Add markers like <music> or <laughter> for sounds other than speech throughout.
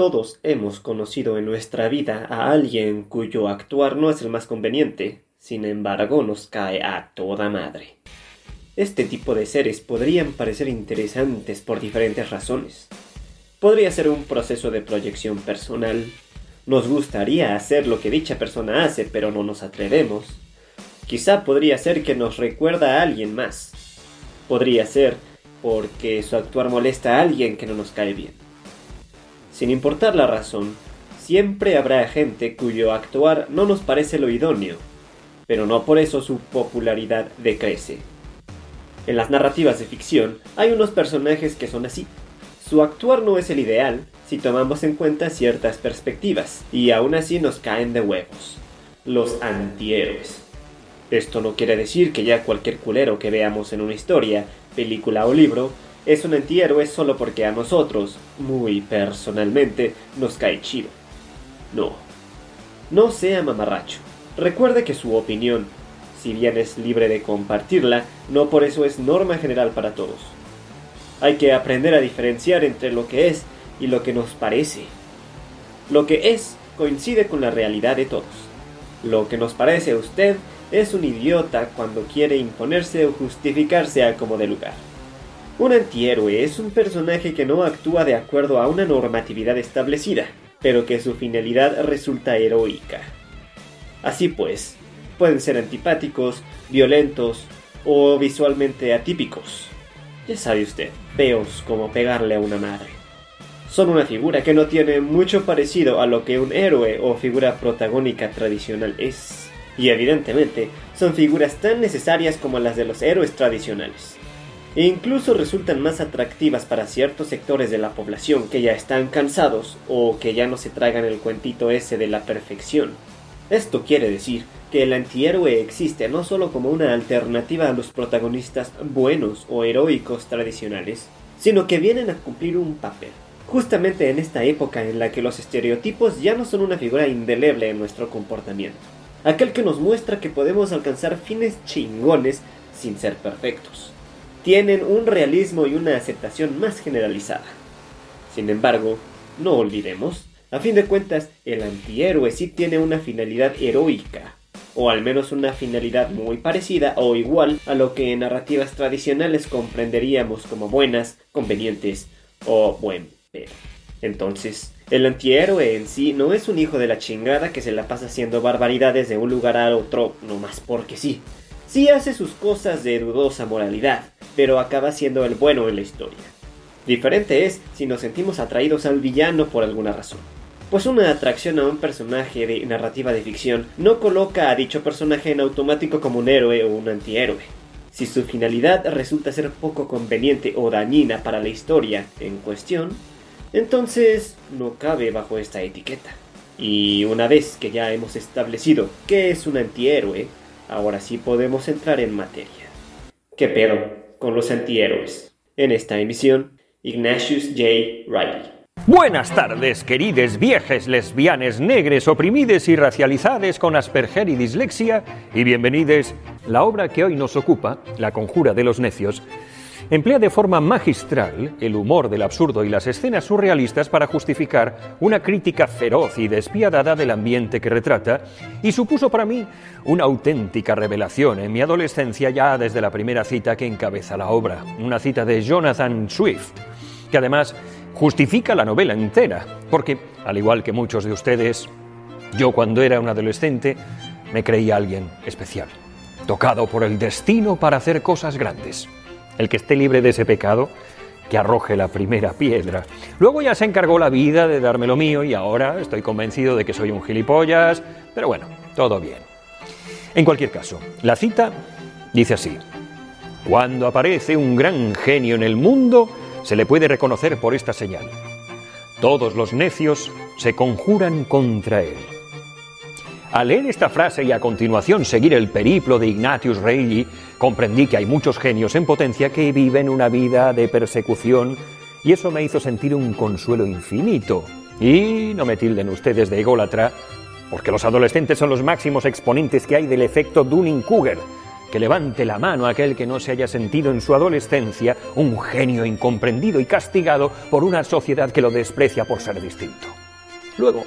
Todos hemos conocido en nuestra vida a alguien cuyo actuar no es el más conveniente, sin embargo nos cae a toda madre. Este tipo de seres podrían parecer interesantes por diferentes razones. Podría ser un proceso de proyección personal. Nos gustaría hacer lo que dicha persona hace, pero no nos atrevemos. Quizá podría ser que nos recuerda a alguien más. Podría ser porque su actuar molesta a alguien que no nos cae bien. Sin importar la razón, siempre habrá gente cuyo actuar no nos parece lo idóneo, pero no por eso su popularidad decrece. En las narrativas de ficción hay unos personajes que son así. Su actuar no es el ideal si tomamos en cuenta ciertas perspectivas, y aún así nos caen de huevos. Los antihéroes. Esto no quiere decir que ya cualquier culero que veamos en una historia, película o libro es un antihéroe solo porque a nosotros, muy personalmente, nos cae chido. No. No sea mamarracho. Recuerde que su opinión, si bien es libre de compartirla, no por eso es norma general para todos. Hay que aprender a diferenciar entre lo que es y lo que nos parece. Lo que es coincide con la realidad de todos. Lo que nos parece a usted es un idiota cuando quiere imponerse o justificarse a como de lugar. Un antihéroe es un personaje que no actúa de acuerdo a una normatividad establecida, pero que su finalidad resulta heroica. Así pues, pueden ser antipáticos, violentos o visualmente atípicos. Ya sabe usted, feos como pegarle a una madre. Son una figura que no tiene mucho parecido a lo que un héroe o figura protagónica tradicional es. Y evidentemente, son figuras tan necesarias como las de los héroes tradicionales e incluso resultan más atractivas para ciertos sectores de la población que ya están cansados o que ya no se tragan el cuentito ese de la perfección. Esto quiere decir que el antihéroe existe no solo como una alternativa a los protagonistas buenos o heroicos tradicionales, sino que vienen a cumplir un papel. Justamente en esta época en la que los estereotipos ya no son una figura indeleble en nuestro comportamiento. Aquel que nos muestra que podemos alcanzar fines chingones sin ser perfectos tienen un realismo y una aceptación más generalizada. Sin embargo, no olvidemos, a fin de cuentas, el antihéroe sí tiene una finalidad heroica, o al menos una finalidad muy parecida o igual a lo que en narrativas tradicionales comprenderíamos como buenas, convenientes o buen pedo. Entonces, el antihéroe en sí no es un hijo de la chingada que se la pasa haciendo barbaridades de un lugar a otro nomás porque sí. Sí hace sus cosas de dudosa moralidad, pero acaba siendo el bueno en la historia. Diferente es si nos sentimos atraídos al villano por alguna razón. Pues una atracción a un personaje de narrativa de ficción no coloca a dicho personaje en automático como un héroe o un antihéroe. Si su finalidad resulta ser poco conveniente o dañina para la historia en cuestión, entonces no cabe bajo esta etiqueta. Y una vez que ya hemos establecido qué es un antihéroe, ahora sí podemos entrar en materia. ¿Qué pedo? con los antihéroes. En esta emisión, Ignatius J. Riley. Buenas tardes, querides viejes lesbianes negres oprimides y racializades con Asperger y dislexia, y bienvenidos. La obra que hoy nos ocupa, La conjura de los necios, emplea de forma magistral el humor del absurdo y las escenas surrealistas para justificar una crítica feroz y despiadada del ambiente que retrata y supuso para mí una auténtica revelación en mi adolescencia ya desde la primera cita que encabeza la obra, una cita de Jonathan Swift, que además justifica la novela entera, porque, al igual que muchos de ustedes, yo cuando era un adolescente me creía alguien especial, tocado por el destino para hacer cosas grandes. El que esté libre de ese pecado, que arroje la primera piedra. Luego ya se encargó la vida de darme lo mío y ahora estoy convencido de que soy un gilipollas, pero bueno, todo bien. En cualquier caso, la cita dice así. Cuando aparece un gran genio en el mundo, se le puede reconocer por esta señal. Todos los necios se conjuran contra él. Al leer esta frase y a continuación seguir el periplo de Ignatius Reilly, comprendí que hay muchos genios en potencia que viven una vida de persecución y eso me hizo sentir un consuelo infinito. Y no me tilden ustedes de ególatra, porque los adolescentes son los máximos exponentes que hay del efecto Dunning-Kruger. Que levante la mano aquel que no se haya sentido en su adolescencia un genio incomprendido y castigado por una sociedad que lo desprecia por ser distinto. Luego,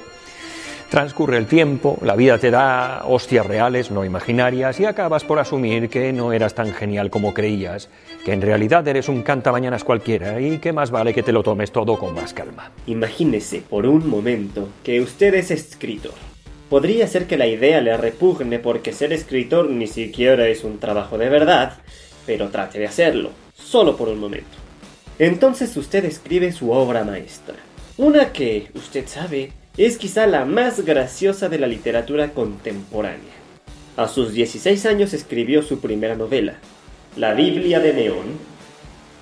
Transcurre el tiempo, la vida te da hostias reales, no imaginarias, y acabas por asumir que no eras tan genial como creías, que en realidad eres un cantamañanas cualquiera y que más vale que te lo tomes todo con más calma. Imagínese por un momento que usted es escritor. Podría ser que la idea le repugne porque ser escritor ni siquiera es un trabajo de verdad, pero trate de hacerlo, solo por un momento. Entonces usted escribe su obra maestra, una que, usted sabe, es quizá la más graciosa de la literatura contemporánea. A sus 16 años escribió su primera novela, La Biblia de Neón,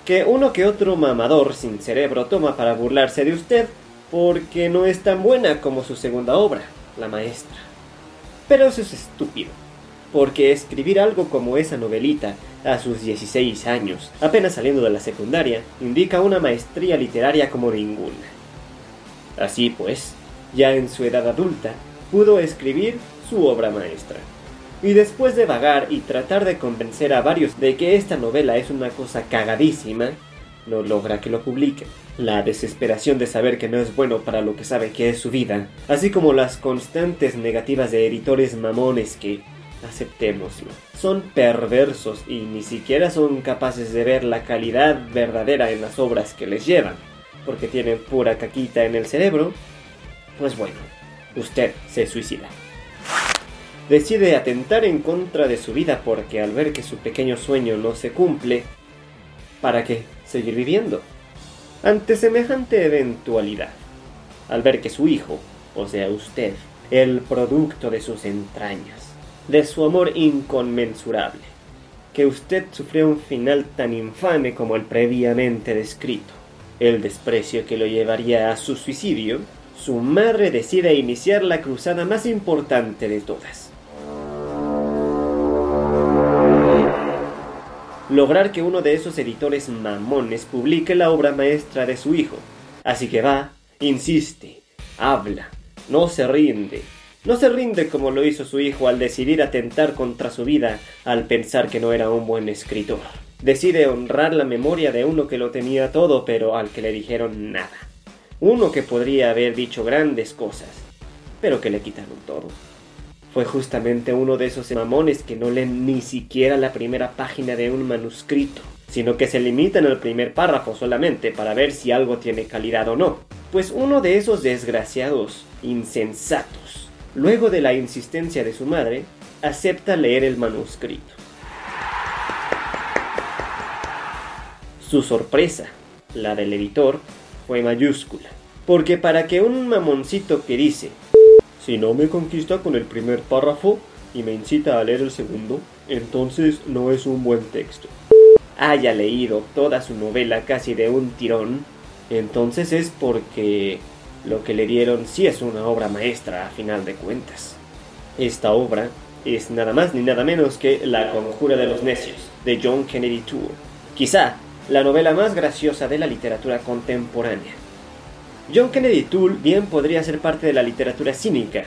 que uno que otro mamador sin cerebro toma para burlarse de usted porque no es tan buena como su segunda obra, La Maestra. Pero eso es estúpido, porque escribir algo como esa novelita a sus 16 años, apenas saliendo de la secundaria, indica una maestría literaria como ninguna. Así pues, ya en su edad adulta, pudo escribir su obra maestra. Y después de vagar y tratar de convencer a varios de que esta novela es una cosa cagadísima, no logra que lo publiquen. La desesperación de saber que no es bueno para lo que sabe que es su vida, así como las constantes negativas de editores mamones que, aceptémoslo, son perversos y ni siquiera son capaces de ver la calidad verdadera en las obras que les llevan, porque tienen pura caquita en el cerebro, pues bueno, usted se suicida. Decide atentar en contra de su vida porque al ver que su pequeño sueño no se cumple, ¿para qué seguir viviendo? Ante semejante eventualidad, al ver que su hijo, o sea usted, el producto de sus entrañas, de su amor inconmensurable, que usted sufrió un final tan infame como el previamente descrito, el desprecio que lo llevaría a su suicidio, su madre decide iniciar la cruzada más importante de todas. Lograr que uno de esos editores mamones publique la obra maestra de su hijo. Así que va, insiste, habla, no se rinde. No se rinde como lo hizo su hijo al decidir atentar contra su vida al pensar que no era un buen escritor. Decide honrar la memoria de uno que lo tenía todo pero al que le dijeron nada uno que podría haber dicho grandes cosas, pero que le quitaron todo. Fue justamente uno de esos mamones que no leen ni siquiera la primera página de un manuscrito, sino que se limitan al primer párrafo solamente para ver si algo tiene calidad o no. Pues uno de esos desgraciados, insensatos, luego de la insistencia de su madre, acepta leer el manuscrito. Su sorpresa, la del editor, fue mayúscula. Porque para que un mamoncito que dice, si no me conquista con el primer párrafo y me incita a leer el segundo, entonces no es un buen texto, haya leído toda su novela casi de un tirón, entonces es porque lo que le dieron sí es una obra maestra a final de cuentas. Esta obra es nada más ni nada menos que La Conjura de los Necios, de John Kennedy Toole. Quizá la novela más graciosa de la literatura contemporánea. John Kennedy Toole bien podría ser parte de la literatura cínica.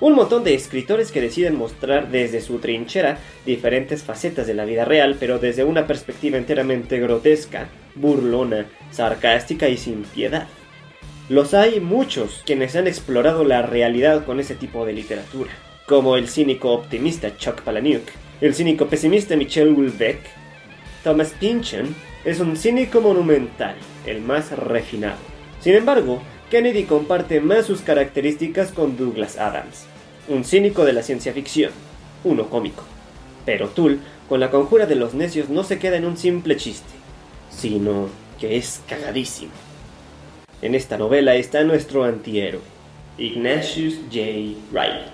Un montón de escritores que deciden mostrar desde su trinchera diferentes facetas de la vida real, pero desde una perspectiva enteramente grotesca, burlona, sarcástica y sin piedad. Los hay muchos quienes han explorado la realidad con ese tipo de literatura, como el cínico optimista Chuck Palahniuk, el cínico pesimista Michel Houellebecq, Thomas Pynchon es un cínico monumental, el más refinado. Sin embargo, Kennedy comparte más sus características con Douglas Adams, un cínico de la ciencia ficción, uno cómico. Pero Tull, con la conjura de los necios, no se queda en un simple chiste, sino que es cagadísimo. En esta novela está nuestro antihéroe, Ignatius J. Reilly.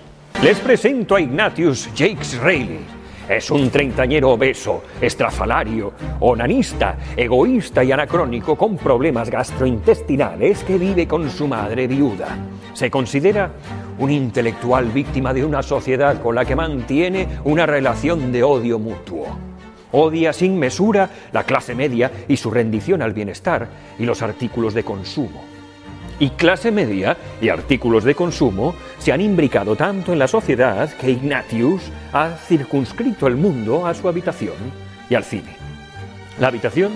Les presento a Ignatius Jakes Reilly es un treintañero obeso, estrafalario, onanista, egoísta y anacrónico con problemas gastrointestinales que vive con su madre viuda. Se considera un intelectual víctima de una sociedad con la que mantiene una relación de odio mutuo. Odia sin mesura la clase media y su rendición al bienestar y los artículos de consumo. Y clase media y artículos de consumo se han imbricado tanto en la sociedad que Ignatius ha circunscrito el mundo a su habitación y al cine. La habitación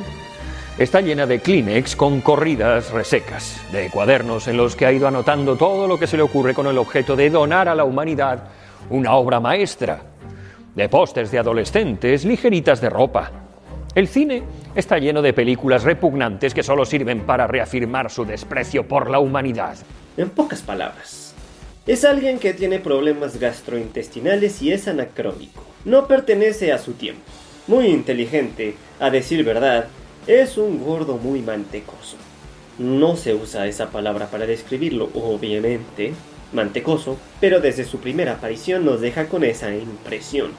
está llena de Kleenex con corridas resecas, de cuadernos en los que ha ido anotando todo lo que se le ocurre con el objeto de donar a la humanidad una obra maestra, de pósters de adolescentes, ligeritas de ropa. El cine está lleno de películas repugnantes que solo sirven para reafirmar su desprecio por la humanidad. En pocas palabras, es alguien que tiene problemas gastrointestinales y es anacrónico. No pertenece a su tiempo. Muy inteligente, a decir verdad, es un gordo muy mantecoso. No se usa esa palabra para describirlo, obviamente, mantecoso, pero desde su primera aparición nos deja con esa impresión.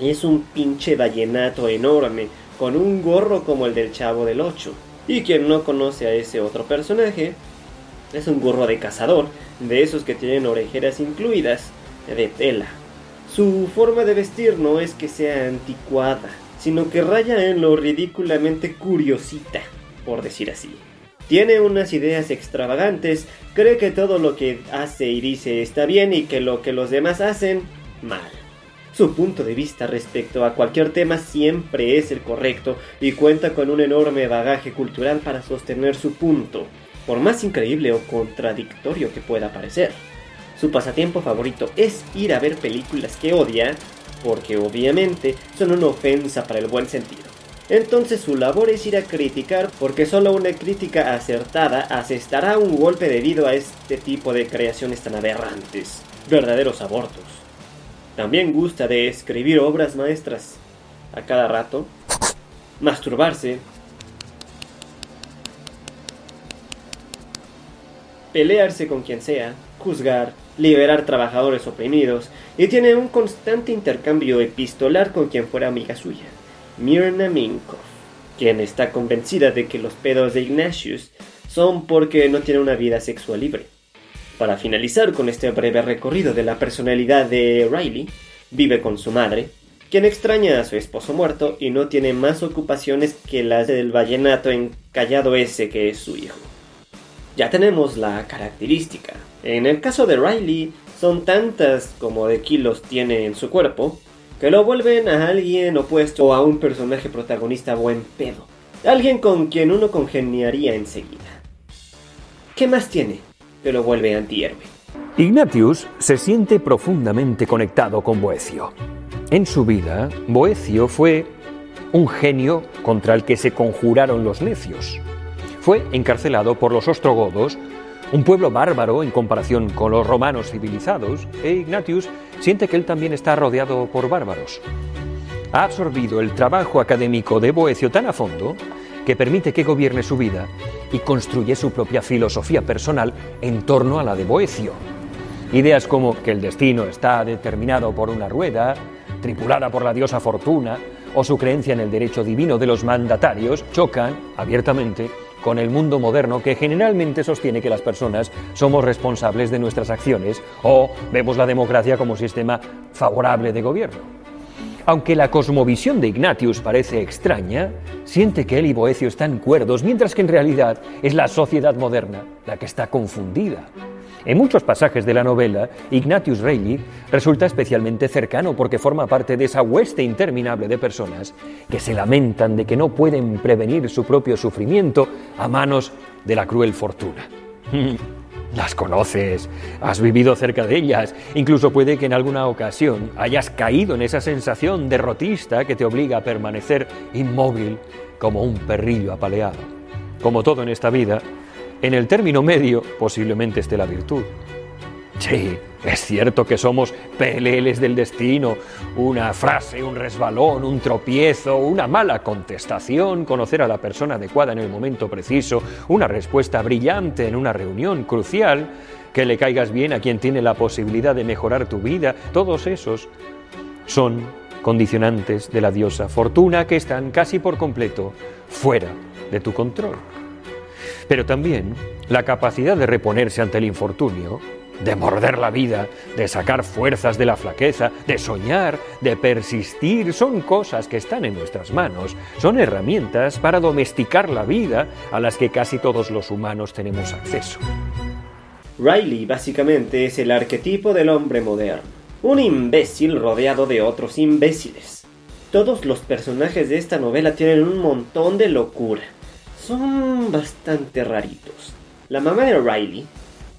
Es un pinche vallenato enorme, con un gorro como el del chavo del 8. Y quien no conoce a ese otro personaje, es un gorro de cazador, de esos que tienen orejeras incluidas, de tela. Su forma de vestir no es que sea anticuada, sino que raya en lo ridículamente curiosita, por decir así. Tiene unas ideas extravagantes, cree que todo lo que hace y dice está bien y que lo que los demás hacen, mal. Su punto de vista respecto a cualquier tema siempre es el correcto y cuenta con un enorme bagaje cultural para sostener su punto, por más increíble o contradictorio que pueda parecer. Su pasatiempo favorito es ir a ver películas que odia porque obviamente son una ofensa para el buen sentido. Entonces su labor es ir a criticar porque solo una crítica acertada asestará un golpe debido a este tipo de creaciones tan aberrantes, verdaderos abortos. También gusta de escribir obras maestras a cada rato, masturbarse, pelearse con quien sea, juzgar, liberar trabajadores oprimidos. Y tiene un constante intercambio epistolar con quien fuera amiga suya, Mirna Minkov, quien está convencida de que los pedos de Ignatius son porque no tiene una vida sexual libre. Para finalizar con este breve recorrido de la personalidad de Riley, vive con su madre, quien extraña a su esposo muerto y no tiene más ocupaciones que las del vallenato encallado ese que es su hijo. Ya tenemos la característica. En el caso de Riley, son tantas como de kilos tiene en su cuerpo, que lo vuelven a alguien opuesto o a un personaje protagonista buen pedo. Alguien con quien uno congeniaría enseguida. ¿Qué más tiene lo vuelve? Ignatius se siente profundamente conectado con Boecio. En su vida, Boecio fue un genio contra el que se conjuraron los necios. Fue encarcelado por los ostrogodos un pueblo bárbaro en comparación con los romanos civilizados, e Ignatius siente que él también está rodeado por bárbaros. Ha absorbido el trabajo académico de Boecio tan a fondo que permite que gobierne su vida y construye su propia filosofía personal en torno a la de Boecio. Ideas como que el destino está determinado por una rueda, tripulada por la diosa Fortuna, o su creencia en el derecho divino de los mandatarios chocan abiertamente con el mundo moderno que generalmente sostiene que las personas somos responsables de nuestras acciones o vemos la democracia como sistema favorable de gobierno. Aunque la cosmovisión de Ignatius parece extraña, siente que él y Boecio están cuerdos, mientras que en realidad es la sociedad moderna la que está confundida. En muchos pasajes de la novela, Ignatius Reilly resulta especialmente cercano porque forma parte de esa hueste interminable de personas que se lamentan de que no pueden prevenir su propio sufrimiento a manos de la cruel fortuna. <laughs> Las conoces, has vivido cerca de ellas, incluso puede que en alguna ocasión hayas caído en esa sensación derrotista que te obliga a permanecer inmóvil como un perrillo apaleado. Como todo en esta vida, en el término medio posiblemente esté la virtud. Sí, es cierto que somos peleles del destino, una frase, un resbalón, un tropiezo, una mala contestación, conocer a la persona adecuada en el momento preciso, una respuesta brillante en una reunión crucial, que le caigas bien a quien tiene la posibilidad de mejorar tu vida, todos esos son condicionantes de la diosa fortuna que están casi por completo fuera de tu control. Pero también la capacidad de reponerse ante el infortunio de morder la vida, de sacar fuerzas de la flaqueza, de soñar, de persistir, son cosas que están en nuestras manos, son herramientas para domesticar la vida a las que casi todos los humanos tenemos acceso. Riley básicamente es el arquetipo del hombre moderno, un imbécil rodeado de otros imbéciles. Todos los personajes de esta novela tienen un montón de locura. Son bastante raritos. La mamá de Riley,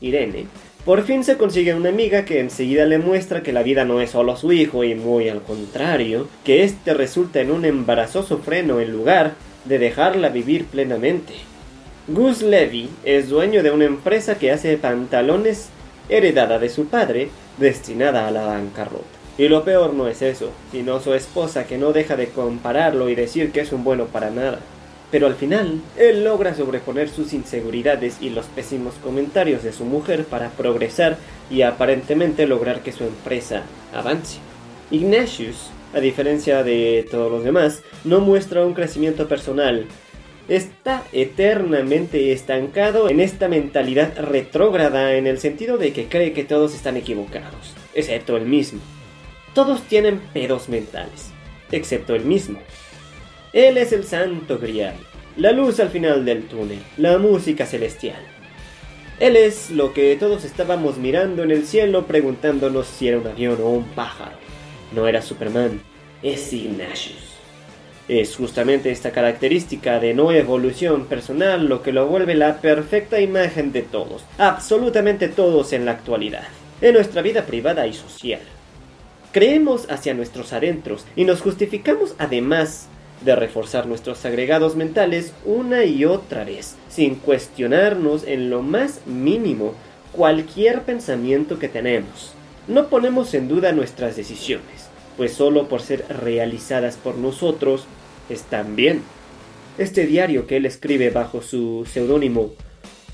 Irene, por fin se consigue una amiga que enseguida le muestra que la vida no es solo su hijo y muy al contrario, que este resulta en un embarazoso freno en lugar de dejarla vivir plenamente. Gus Levy es dueño de una empresa que hace pantalones heredada de su padre, destinada a la bancarrota. Y lo peor no es eso, sino su esposa que no deja de compararlo y decir que es un bueno para nada. Pero al final, él logra sobreponer sus inseguridades y los pésimos comentarios de su mujer para progresar y aparentemente lograr que su empresa avance. Ignatius, a diferencia de todos los demás, no muestra un crecimiento personal. Está eternamente estancado en esta mentalidad retrógrada en el sentido de que cree que todos están equivocados, excepto él mismo. Todos tienen pedos mentales, excepto él mismo. Él es el santo grial, la luz al final del túnel, la música celestial. Él es lo que todos estábamos mirando en el cielo preguntándonos si era un avión o un pájaro. No era Superman, es Ignatius. Es justamente esta característica de no evolución personal lo que lo vuelve la perfecta imagen de todos, absolutamente todos en la actualidad, en nuestra vida privada y social. Creemos hacia nuestros adentros y nos justificamos además de reforzar nuestros agregados mentales una y otra vez, sin cuestionarnos en lo más mínimo cualquier pensamiento que tenemos. No ponemos en duda nuestras decisiones, pues solo por ser realizadas por nosotros están bien. Este diario que él escribe bajo su seudónimo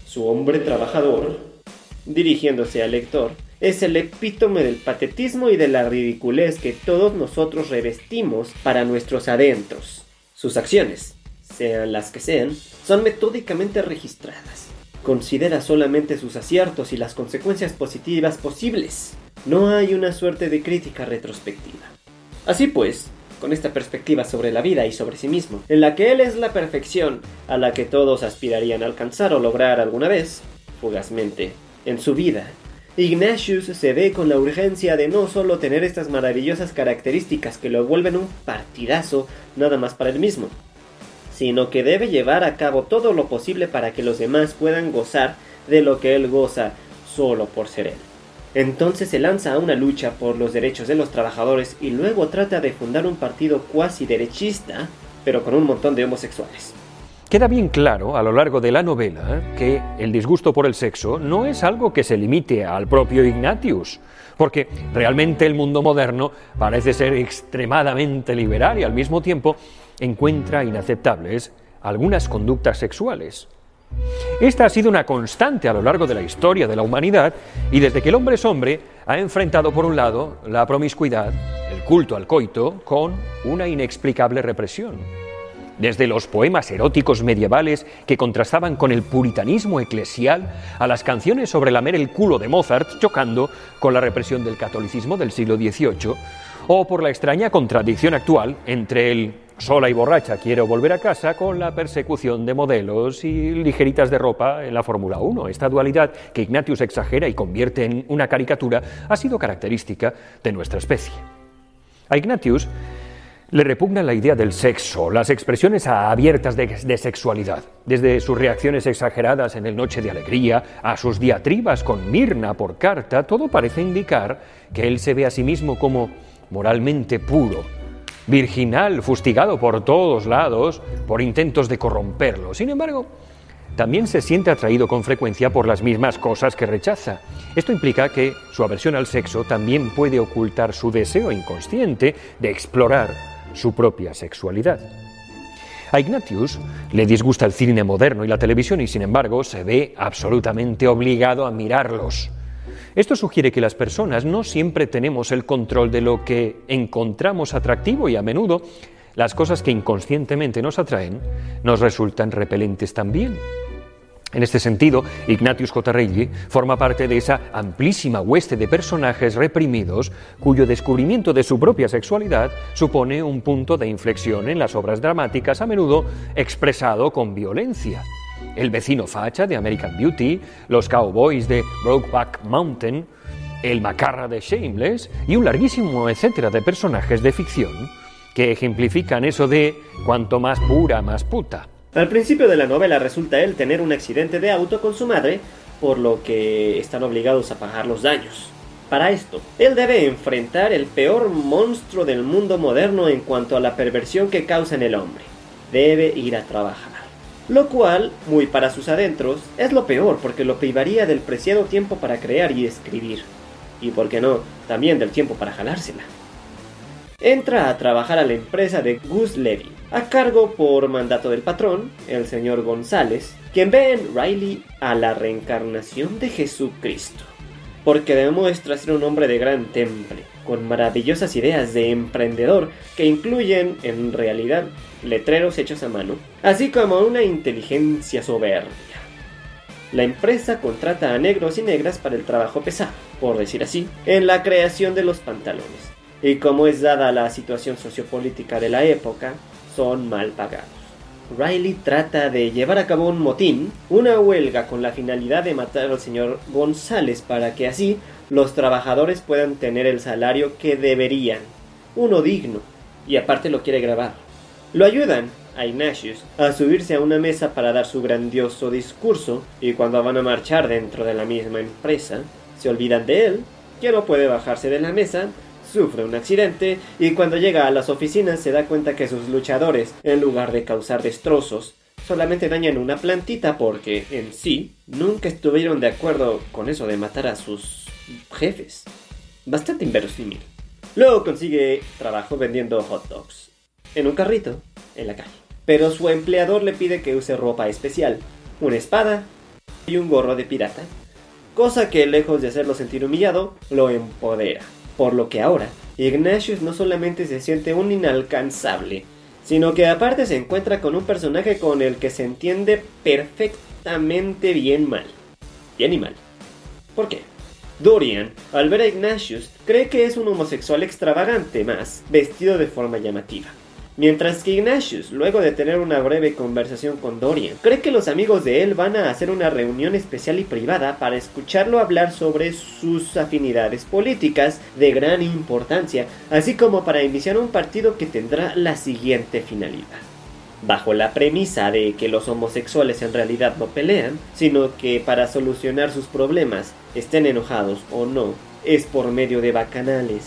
Su hombre trabajador, dirigiéndose al lector, es el epítome del patetismo y de la ridiculez que todos nosotros revestimos para nuestros adentros. Sus acciones, sean las que sean, son metódicamente registradas. Considera solamente sus aciertos y las consecuencias positivas posibles. No hay una suerte de crítica retrospectiva. Así pues, con esta perspectiva sobre la vida y sobre sí mismo, en la que él es la perfección a la que todos aspirarían a alcanzar o lograr alguna vez, fugazmente, en su vida, Ignatius se ve con la urgencia de no solo tener estas maravillosas características que lo vuelven un partidazo nada más para él mismo, sino que debe llevar a cabo todo lo posible para que los demás puedan gozar de lo que él goza solo por ser él. Entonces se lanza a una lucha por los derechos de los trabajadores y luego trata de fundar un partido cuasi derechista, pero con un montón de homosexuales. Queda bien claro a lo largo de la novela que el disgusto por el sexo no es algo que se limite al propio Ignatius, porque realmente el mundo moderno parece ser extremadamente liberal y al mismo tiempo encuentra inaceptables algunas conductas sexuales. Esta ha sido una constante a lo largo de la historia de la humanidad y desde que el hombre es hombre ha enfrentado por un lado la promiscuidad, el culto al coito, con una inexplicable represión desde los poemas eróticos medievales que contrastaban con el puritanismo eclesial a las canciones sobre lamer el culo de Mozart chocando con la represión del catolicismo del siglo XVIII, o por la extraña contradicción actual entre el sola y borracha quiero volver a casa con la persecución de modelos y ligeritas de ropa en la Fórmula 1. Esta dualidad que Ignatius exagera y convierte en una caricatura ha sido característica de nuestra especie. A Ignatius le repugna la idea del sexo, las expresiones abiertas de, sexualidad, desde sus reacciones exageradas en el Noche de Alegría a sus diatribas con Mirna por carta, todo parece indicar que él se ve a sí mismo como moralmente puro, virginal, fustigado por todos lados por intentos de corromperlo. Sin embargo, también se siente atraído con frecuencia por las mismas cosas que rechaza. Esto implica que su aversión al sexo también puede ocultar su deseo inconsciente de explorar su propia sexualidad. A Ignatius le disgusta el cine moderno y la televisión y sin embargo se ve absolutamente obligado a mirarlos. Esto sugiere que las personas no siempre tenemos el control de lo que encontramos atractivo y a menudo las cosas que inconscientemente nos atraen nos resultan repelentes también. En este sentido, Ignatius. Reilly forma parte de esa amplísima hueste de personajes reprimidos cuyo descubrimiento de su propia sexualidad supone un punto de inflexión en las obras dramáticas, a menudo expresado con violencia. El vecino facha de American Beauty, los cowboys de Brokeback Mountain, el macarra de Shameless y un larguísimo etcétera de personajes de ficción que ejemplifican eso de cuanto más pura, más puta. Al principio de la novela resulta él tener un accidente de auto con su madre, por lo que están obligados a pagar los daños. Para esto, él debe enfrentar el peor monstruo del mundo moderno en cuanto a la perversión que causa en el hombre. Debe ir a trabajar. Lo cual, muy para sus adentros, es lo peor porque lo privaría del preciado tiempo para crear y escribir. Y por qué no, también del tiempo para jalársela. Entra a trabajar a la empresa de Gus Levy, a cargo por mandato del patrón, el señor González, quien ve en Riley a la reencarnación de Jesucristo, porque demuestra ser un hombre de gran temple, con maravillosas ideas de emprendedor que incluyen, en realidad, letreros hechos a mano, así como una inteligencia soberbia. La empresa contrata a negros y negras para el trabajo pesado, por decir así, en la creación de los pantalones. Y como es dada la situación sociopolítica de la época, son mal pagados. Riley trata de llevar a cabo un motín, una huelga con la finalidad de matar al señor González para que así los trabajadores puedan tener el salario que deberían, uno digno, y aparte lo quiere grabar. Lo ayudan a Ignatius a subirse a una mesa para dar su grandioso discurso y cuando van a marchar dentro de la misma empresa, se olvidan de él, que no puede bajarse de la mesa sufre un accidente y cuando llega a las oficinas se da cuenta que sus luchadores, en lugar de causar destrozos, solamente dañan una plantita porque en sí nunca estuvieron de acuerdo con eso de matar a sus jefes. Bastante inverosímil. Luego consigue trabajo vendiendo hot dogs en un carrito en la calle. Pero su empleador le pide que use ropa especial, una espada y un gorro de pirata, cosa que lejos de hacerlo sentir humillado, lo empodera. Por lo que ahora, Ignatius no solamente se siente un inalcanzable, sino que aparte se encuentra con un personaje con el que se entiende perfectamente bien mal. Bien y mal. ¿Por qué? Dorian, al ver a Ignatius, cree que es un homosexual extravagante más, vestido de forma llamativa. Mientras que Ignatius, luego de tener una breve conversación con Dorian, cree que los amigos de él van a hacer una reunión especial y privada para escucharlo hablar sobre sus afinidades políticas de gran importancia, así como para iniciar un partido que tendrá la siguiente finalidad. Bajo la premisa de que los homosexuales en realidad no pelean, sino que para solucionar sus problemas, estén enojados o no, es por medio de bacanales,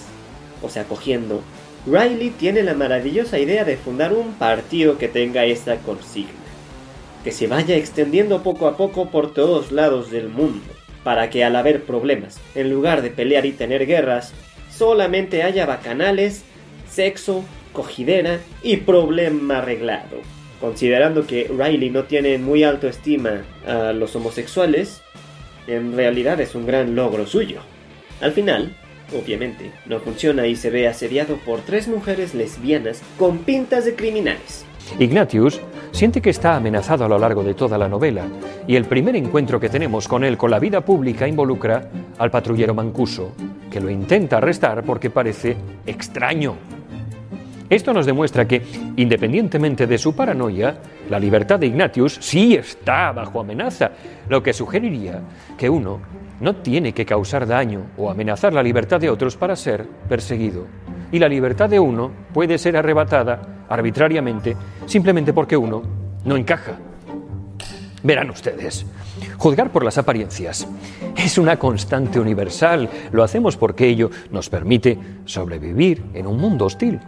o sea, cogiendo Riley tiene la maravillosa idea de fundar un partido que tenga esta consigna, que se vaya extendiendo poco a poco por todos lados del mundo, para que al haber problemas, en lugar de pelear y tener guerras, solamente haya bacanales, sexo, cogidera y problema arreglado. Considerando que Riley no tiene muy alto estima a los homosexuales, en realidad es un gran logro suyo. Al final, Obviamente, no funciona y se ve asediado por tres mujeres lesbianas con pintas de criminales. Ignatius siente que está amenazado a lo largo de toda la novela, y el primer encuentro que tenemos con él con la vida pública involucra al patrullero Mancuso, que lo intenta arrestar porque parece extraño. Esto nos demuestra que, independientemente de su paranoia, la libertad de Ignatius sí está bajo amenaza, lo que sugeriría que uno no tiene que causar daño o amenazar la libertad de otros para ser perseguido. Y la libertad de uno puede ser arrebatada arbitrariamente simplemente porque uno no encaja. Verán ustedes, juzgar por las apariencias es una constante universal. Lo hacemos porque ello nos permite sobrevivir en un mundo hostil.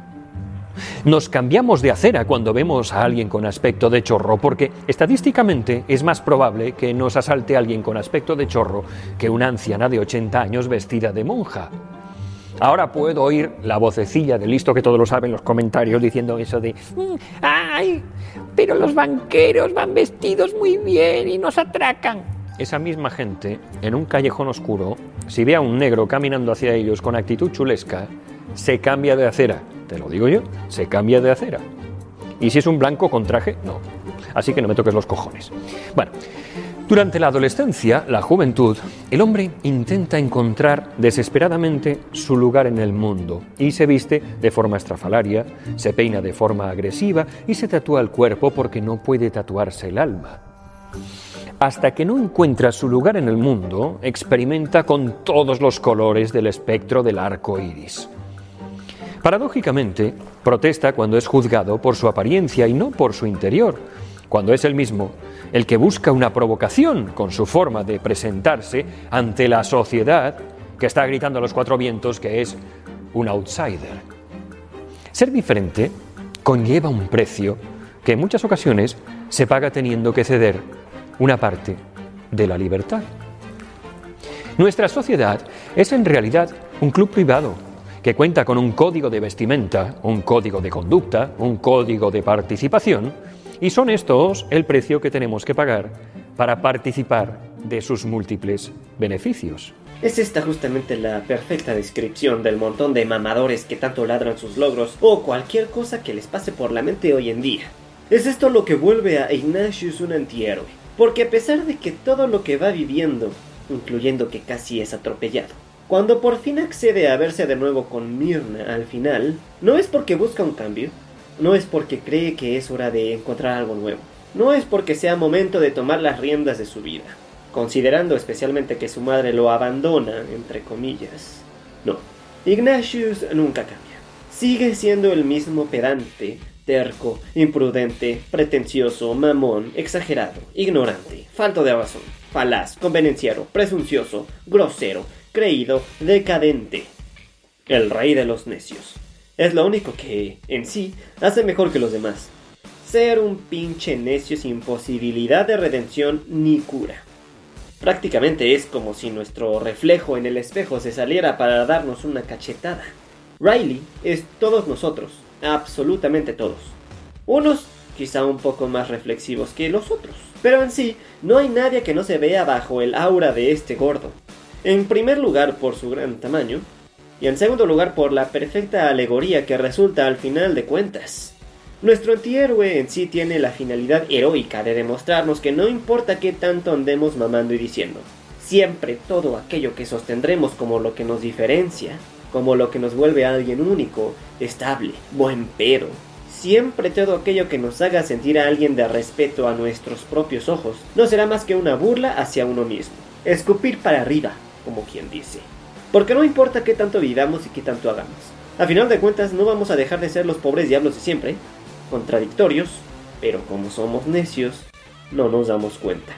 Nos cambiamos de acera cuando vemos a alguien con aspecto de chorro, porque estadísticamente es más probable que nos asalte alguien con aspecto de chorro que una anciana de 80 años vestida de monja. Ahora puedo oír la vocecilla de listo que todos lo saben en los comentarios diciendo eso de mm, ¡Ay! Pero los banqueros van vestidos muy bien y nos atracan. Esa misma gente, en un callejón oscuro, si ve a un negro caminando hacia ellos con actitud chulesca, se cambia de acera te lo digo yo, se cambia de acera. Y si es un blanco con traje, no. Así que no me toques los cojones. Bueno, Durante la adolescencia, la juventud, el hombre intenta encontrar desesperadamente su lugar en el mundo y se viste de forma estrafalaria, se peina de forma agresiva y se tatúa el cuerpo porque no puede tatuarse el alma. Hasta que no encuentra su lugar en el mundo, experimenta con todos los colores del espectro del arco iris. Paradójicamente, protesta cuando es juzgado por su apariencia y no por su interior, cuando es el mismo el que busca una provocación con su forma de presentarse ante la sociedad que está gritando a los cuatro vientos que es un outsider. Ser diferente conlleva un precio que en muchas ocasiones se paga teniendo que ceder una parte de la libertad. Nuestra sociedad es en realidad un club privado que cuenta con un código de vestimenta, un código de conducta, un código de participación, y son estos el precio que tenemos que pagar para participar de sus múltiples beneficios. Es esta justamente la perfecta descripción del montón de mamadores que tanto ladran sus logros o cualquier cosa que les pase por la mente hoy en día. Es esto lo que vuelve a Ignatius un antihéroe, porque a pesar de que todo lo que va viviendo, incluyendo que casi es atropellado, cuando por fin accede a verse de nuevo con Mirna al final, no es porque busca un cambio, no es porque cree que es hora de encontrar algo nuevo. No es porque sea momento de tomar las riendas de su vida. Considerando especialmente que su madre lo abandona, entre comillas. No. Ignatius nunca cambia. Sigue siendo el mismo pedante, terco, imprudente, pretencioso, mamón, exagerado, ignorante, falto de razón, falaz, convenenciero, presuncioso, grosero, creído, decadente. El rey de los necios. Es lo único que, en sí, hace mejor que los demás. Ser un pinche necio sin posibilidad de redención ni cura. Prácticamente es como si nuestro reflejo en el espejo se saliera para darnos una cachetada. Riley es todos nosotros, absolutamente todos. Unos quizá un poco más reflexivos que los otros. Pero en sí, no hay nadie que no se vea bajo el aura de este gordo. En primer lugar por su gran tamaño, y en segundo lugar por la perfecta alegoría que resulta al final de cuentas. Nuestro antihéroe en sí tiene la finalidad heroica de demostrarnos que no importa qué tanto andemos mamando y diciendo, siempre todo aquello que sostendremos como lo que nos diferencia, como lo que nos vuelve a alguien único, estable, buen pedo, siempre todo aquello que nos haga sentir a alguien de respeto a nuestros propios ojos, no será más que una burla hacia uno mismo, escupir para arriba, como quien dice. Porque no importa qué tanto vivamos y qué tanto hagamos. A final de cuentas no vamos a dejar de ser los pobres diablos de siempre, contradictorios, pero como somos necios, no nos damos cuenta.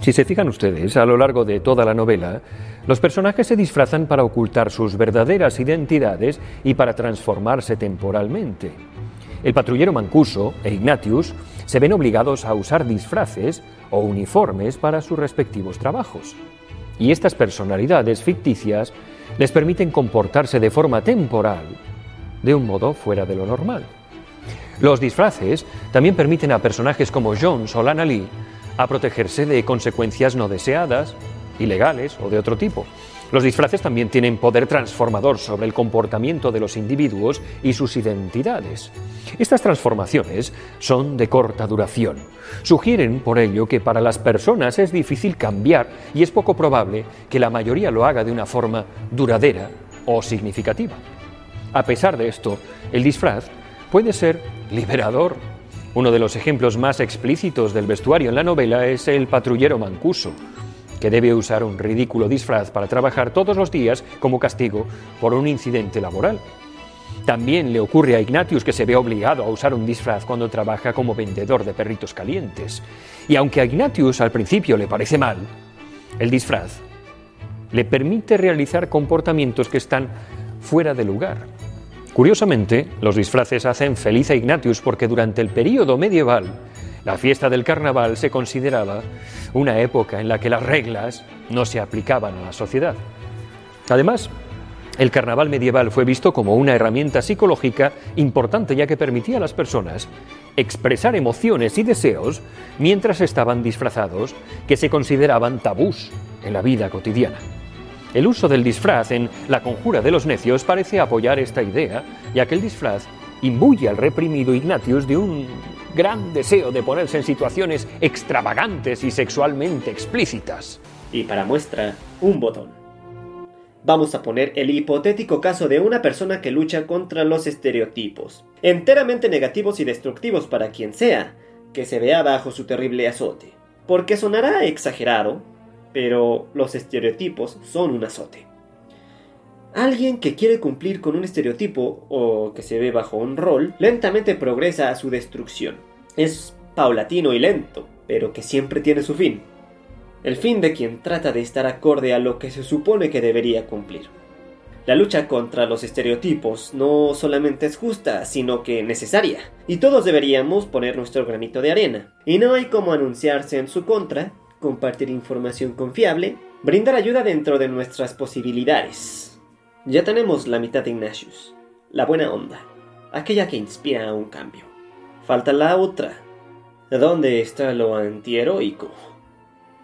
Si se fijan ustedes, a lo largo de toda la novela, los personajes se disfrazan para ocultar sus verdaderas identidades y para transformarse temporalmente. El patrullero Mancuso e Ignatius se ven obligados a usar disfraces o uniformes para sus respectivos trabajos y estas personalidades ficticias les permiten comportarse de forma temporal de un modo fuera de lo normal. Los disfraces también permiten a personajes como Jones o Lana Lee a protegerse de consecuencias no deseadas, ilegales o de otro tipo, los disfraces también tienen poder transformador sobre el comportamiento de los individuos y sus identidades. Estas transformaciones son de corta duración. Sugieren, por ello, que para las personas es difícil cambiar y es poco probable que la mayoría lo haga de una forma duradera o significativa. A pesar de esto, el disfraz puede ser liberador. Uno de los ejemplos más explícitos del vestuario en la novela es el patrullero mancuso, que debe usar un ridículo disfraz para trabajar todos los días como castigo por un incidente laboral. También le ocurre a Ignatius que se ve obligado a usar un disfraz cuando trabaja como vendedor de perritos calientes. Y aunque a Ignatius al principio le parece mal, el disfraz le permite realizar comportamientos que están fuera de lugar. Curiosamente, los disfraces hacen feliz a Ignatius porque durante el período medieval la fiesta del carnaval se consideraba una época en la que las reglas no se aplicaban a la sociedad. Además, el carnaval medieval fue visto como una herramienta psicológica importante ya que permitía a las personas expresar emociones y deseos mientras estaban disfrazados que se consideraban tabús en la vida cotidiana. El uso del disfraz en La conjura de los necios parece apoyar esta idea, ya que el disfraz imbuye al reprimido Ignatius de un gran deseo de ponerse en situaciones extravagantes y sexualmente explícitas. Y para muestra, un botón. Vamos a poner el hipotético caso de una persona que lucha contra los estereotipos, enteramente negativos y destructivos para quien sea, que se vea bajo su terrible azote. Porque sonará exagerado, pero los estereotipos son un azote. Alguien que quiere cumplir con un estereotipo o que se ve bajo un rol, lentamente progresa a su destrucción. Es paulatino y lento, pero que siempre tiene su fin. El fin de quien trata de estar acorde a lo que se supone que debería cumplir. La lucha contra los estereotipos no solamente es justa, sino que necesaria, y todos deberíamos poner nuestro granito de arena. Y no hay como anunciarse en su contra, compartir información confiable, brindar ayuda dentro de nuestras posibilidades. Ya tenemos la mitad de Ignatius, la buena onda, aquella que inspira a un cambio. Falta la otra. ¿Dónde está lo antiheroico?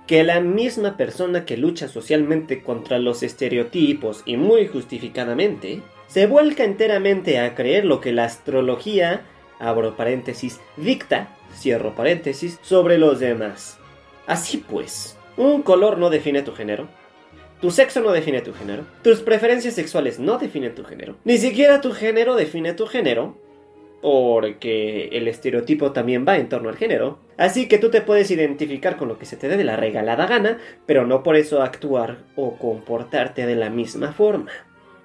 Que la misma persona que lucha socialmente contra los estereotipos y muy justificadamente, se vuelca enteramente a creer lo que la astrología, abro paréntesis, dicta, cierro paréntesis, sobre los demás. Así pues, un color no define tu género, tu sexo no define tu género. Tus preferencias sexuales no definen tu género. Ni siquiera tu género define tu género. Porque el estereotipo también va en torno al género. Así que tú te puedes identificar con lo que se te dé de la regalada gana, pero no por eso actuar o comportarte de la misma forma.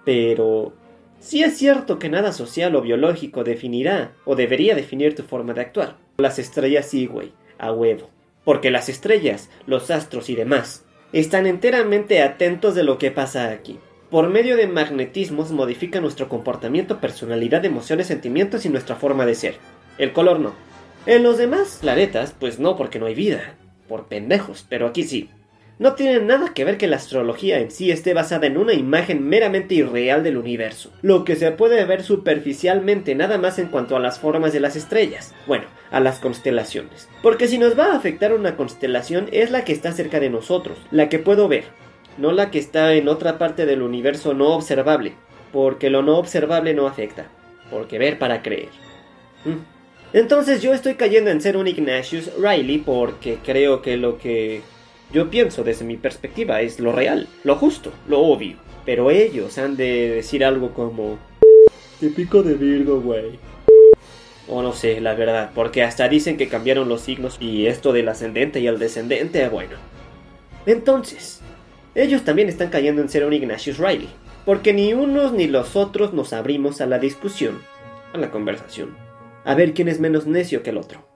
Pero sí es cierto que nada social o biológico definirá o debería definir tu forma de actuar. Las estrellas sí, güey, a huevo. Porque las estrellas, los astros y demás están enteramente atentos de lo que pasa aquí. Por medio de magnetismos modifica nuestro comportamiento, personalidad, emociones, sentimientos y nuestra forma de ser. El color no. En los demás planetas, pues no, porque no hay vida. Por pendejos, pero aquí sí no tiene nada que ver que la astrología en sí esté basada en una imagen meramente irreal del universo, lo que se puede ver superficialmente nada más en cuanto a las formas de las estrellas, bueno, a las constelaciones. Porque si nos va a afectar una constelación es la que está cerca de nosotros, la que puedo ver, no la que está en otra parte del universo no observable, porque lo no observable no afecta, porque ver para creer. Mm. Entonces yo estoy cayendo en ser un Ignatius Riley porque creo que lo que yo pienso desde mi perspectiva es lo real, lo justo, lo obvio. Pero ellos han de decir algo como... Típico de Virgo, güey. O no sé, la verdad, porque hasta dicen que cambiaron los signos y esto del ascendente y el descendente, bueno. Entonces, ellos también están cayendo en ser un Ignatius Riley, porque ni unos ni los otros nos abrimos a la discusión, a la conversación, a ver quién es menos necio que el otro.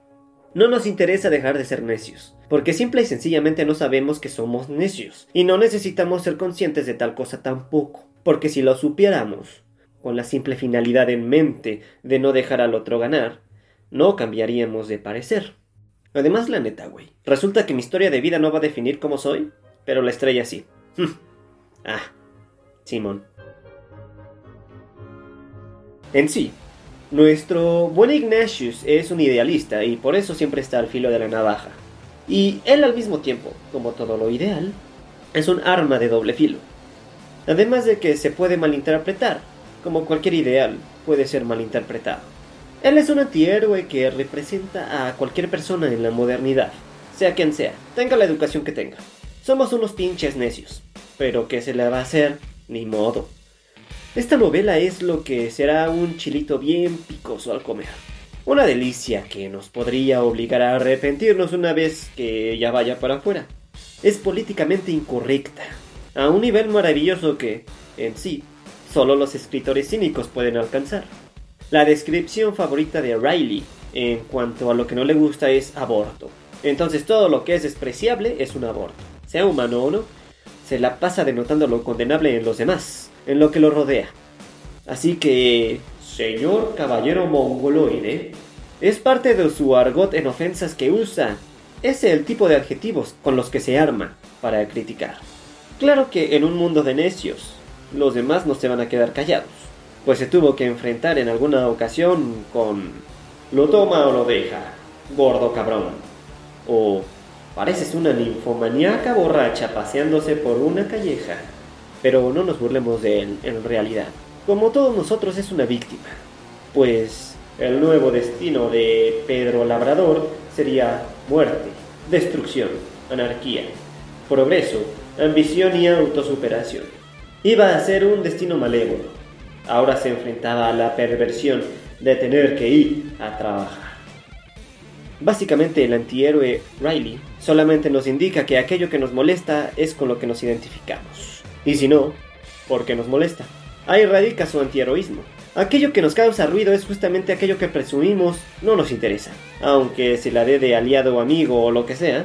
No nos interesa dejar de ser necios, porque simple y sencillamente no sabemos que somos necios, y no necesitamos ser conscientes de tal cosa tampoco, porque si lo supiéramos, con la simple finalidad en mente de no dejar al otro ganar, no cambiaríamos de parecer. Además, la neta, güey, resulta que mi historia de vida no va a definir cómo soy, pero la estrella sí. ah, Simón. En sí, nuestro buen Ignatius es un idealista y por eso siempre está al filo de la navaja. Y él al mismo tiempo, como todo lo ideal, es un arma de doble filo. Además de que se puede malinterpretar, como cualquier ideal puede ser malinterpretado. Él es un antihéroe que representa a cualquier persona en la modernidad, sea quien sea, tenga la educación que tenga. Somos unos pinches necios, pero ¿qué se le va a hacer? Ni modo. Esta novela es lo que será un chilito bien picoso al comer. Una delicia que nos podría obligar a arrepentirnos una vez que ya vaya para afuera. Es políticamente incorrecta, a un nivel maravilloso que, en sí, solo los escritores cínicos pueden alcanzar. La descripción favorita de Riley en cuanto a lo que no le gusta es aborto. Entonces todo lo que es despreciable es un aborto. Sea humano o no, se la pasa denotando lo condenable en los demás en lo que lo rodea. Así que, señor caballero mongoloide, es parte de su argot en ofensas que usa. Es el tipo de adjetivos con los que se arma para criticar. Claro que en un mundo de necios, los demás no se van a quedar callados, pues se tuvo que enfrentar en alguna ocasión con lo toma o lo deja, gordo cabrón, o pareces una ninfomaníaca borracha paseándose por una calleja pero no nos burlemos de él en realidad. Como todos nosotros es una víctima, pues El nuevo destino de Pedro Labrador sería muerte, destrucción, anarquía, progreso, ambición y autosuperación. Iba a ser un destino malévolo. Ahora se enfrentaba a la perversión de tener que ir a trabajar. Básicamente el antihéroe Riley solamente nos indica que aquello que nos molesta es con lo que nos identificamos. Y si no, ¿por qué nos molesta? Ahí radica su antiheroísmo. Aquello que nos causa ruido es justamente aquello que presumimos no nos interesa, aunque se la dé de aliado o amigo o lo que sea,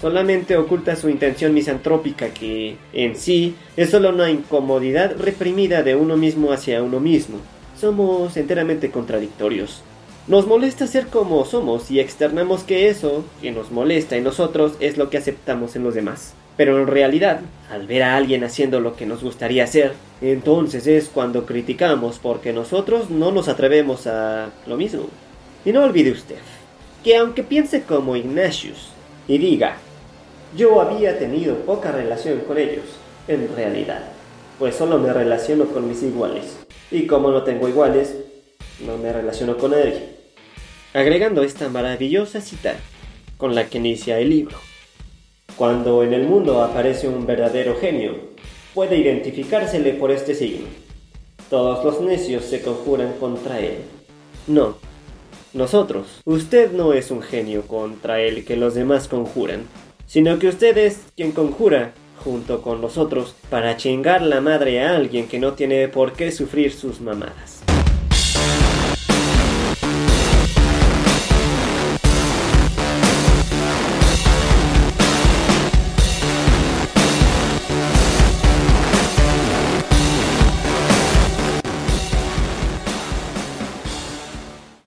solamente oculta su intención misantrópica que, en sí, es solo una incomodidad reprimida de uno mismo hacia uno mismo. Somos enteramente contradictorios. Nos molesta ser como somos y externamos que eso que nos molesta en nosotros es lo que aceptamos en los demás. Pero en realidad, al ver a alguien haciendo lo que nos gustaría hacer, entonces es cuando criticamos porque nosotros no nos atrevemos a lo mismo. Y no olvide usted, que aunque piense como Ignatius y diga, yo había tenido poca relación con ellos, en realidad, pues solo me relaciono con mis iguales. Y como no tengo iguales, no me relaciono con nadie. Agregando esta maravillosa cita con la que inicia el libro. Cuando en el mundo aparece un verdadero genio, puede identificársele por este signo. Todos los necios se conjuran contra él. No, nosotros. Usted no es un genio contra él que los demás conjuran, sino que usted es quien conjura junto con nosotros para chingar la madre a alguien que no tiene por qué sufrir sus mamadas.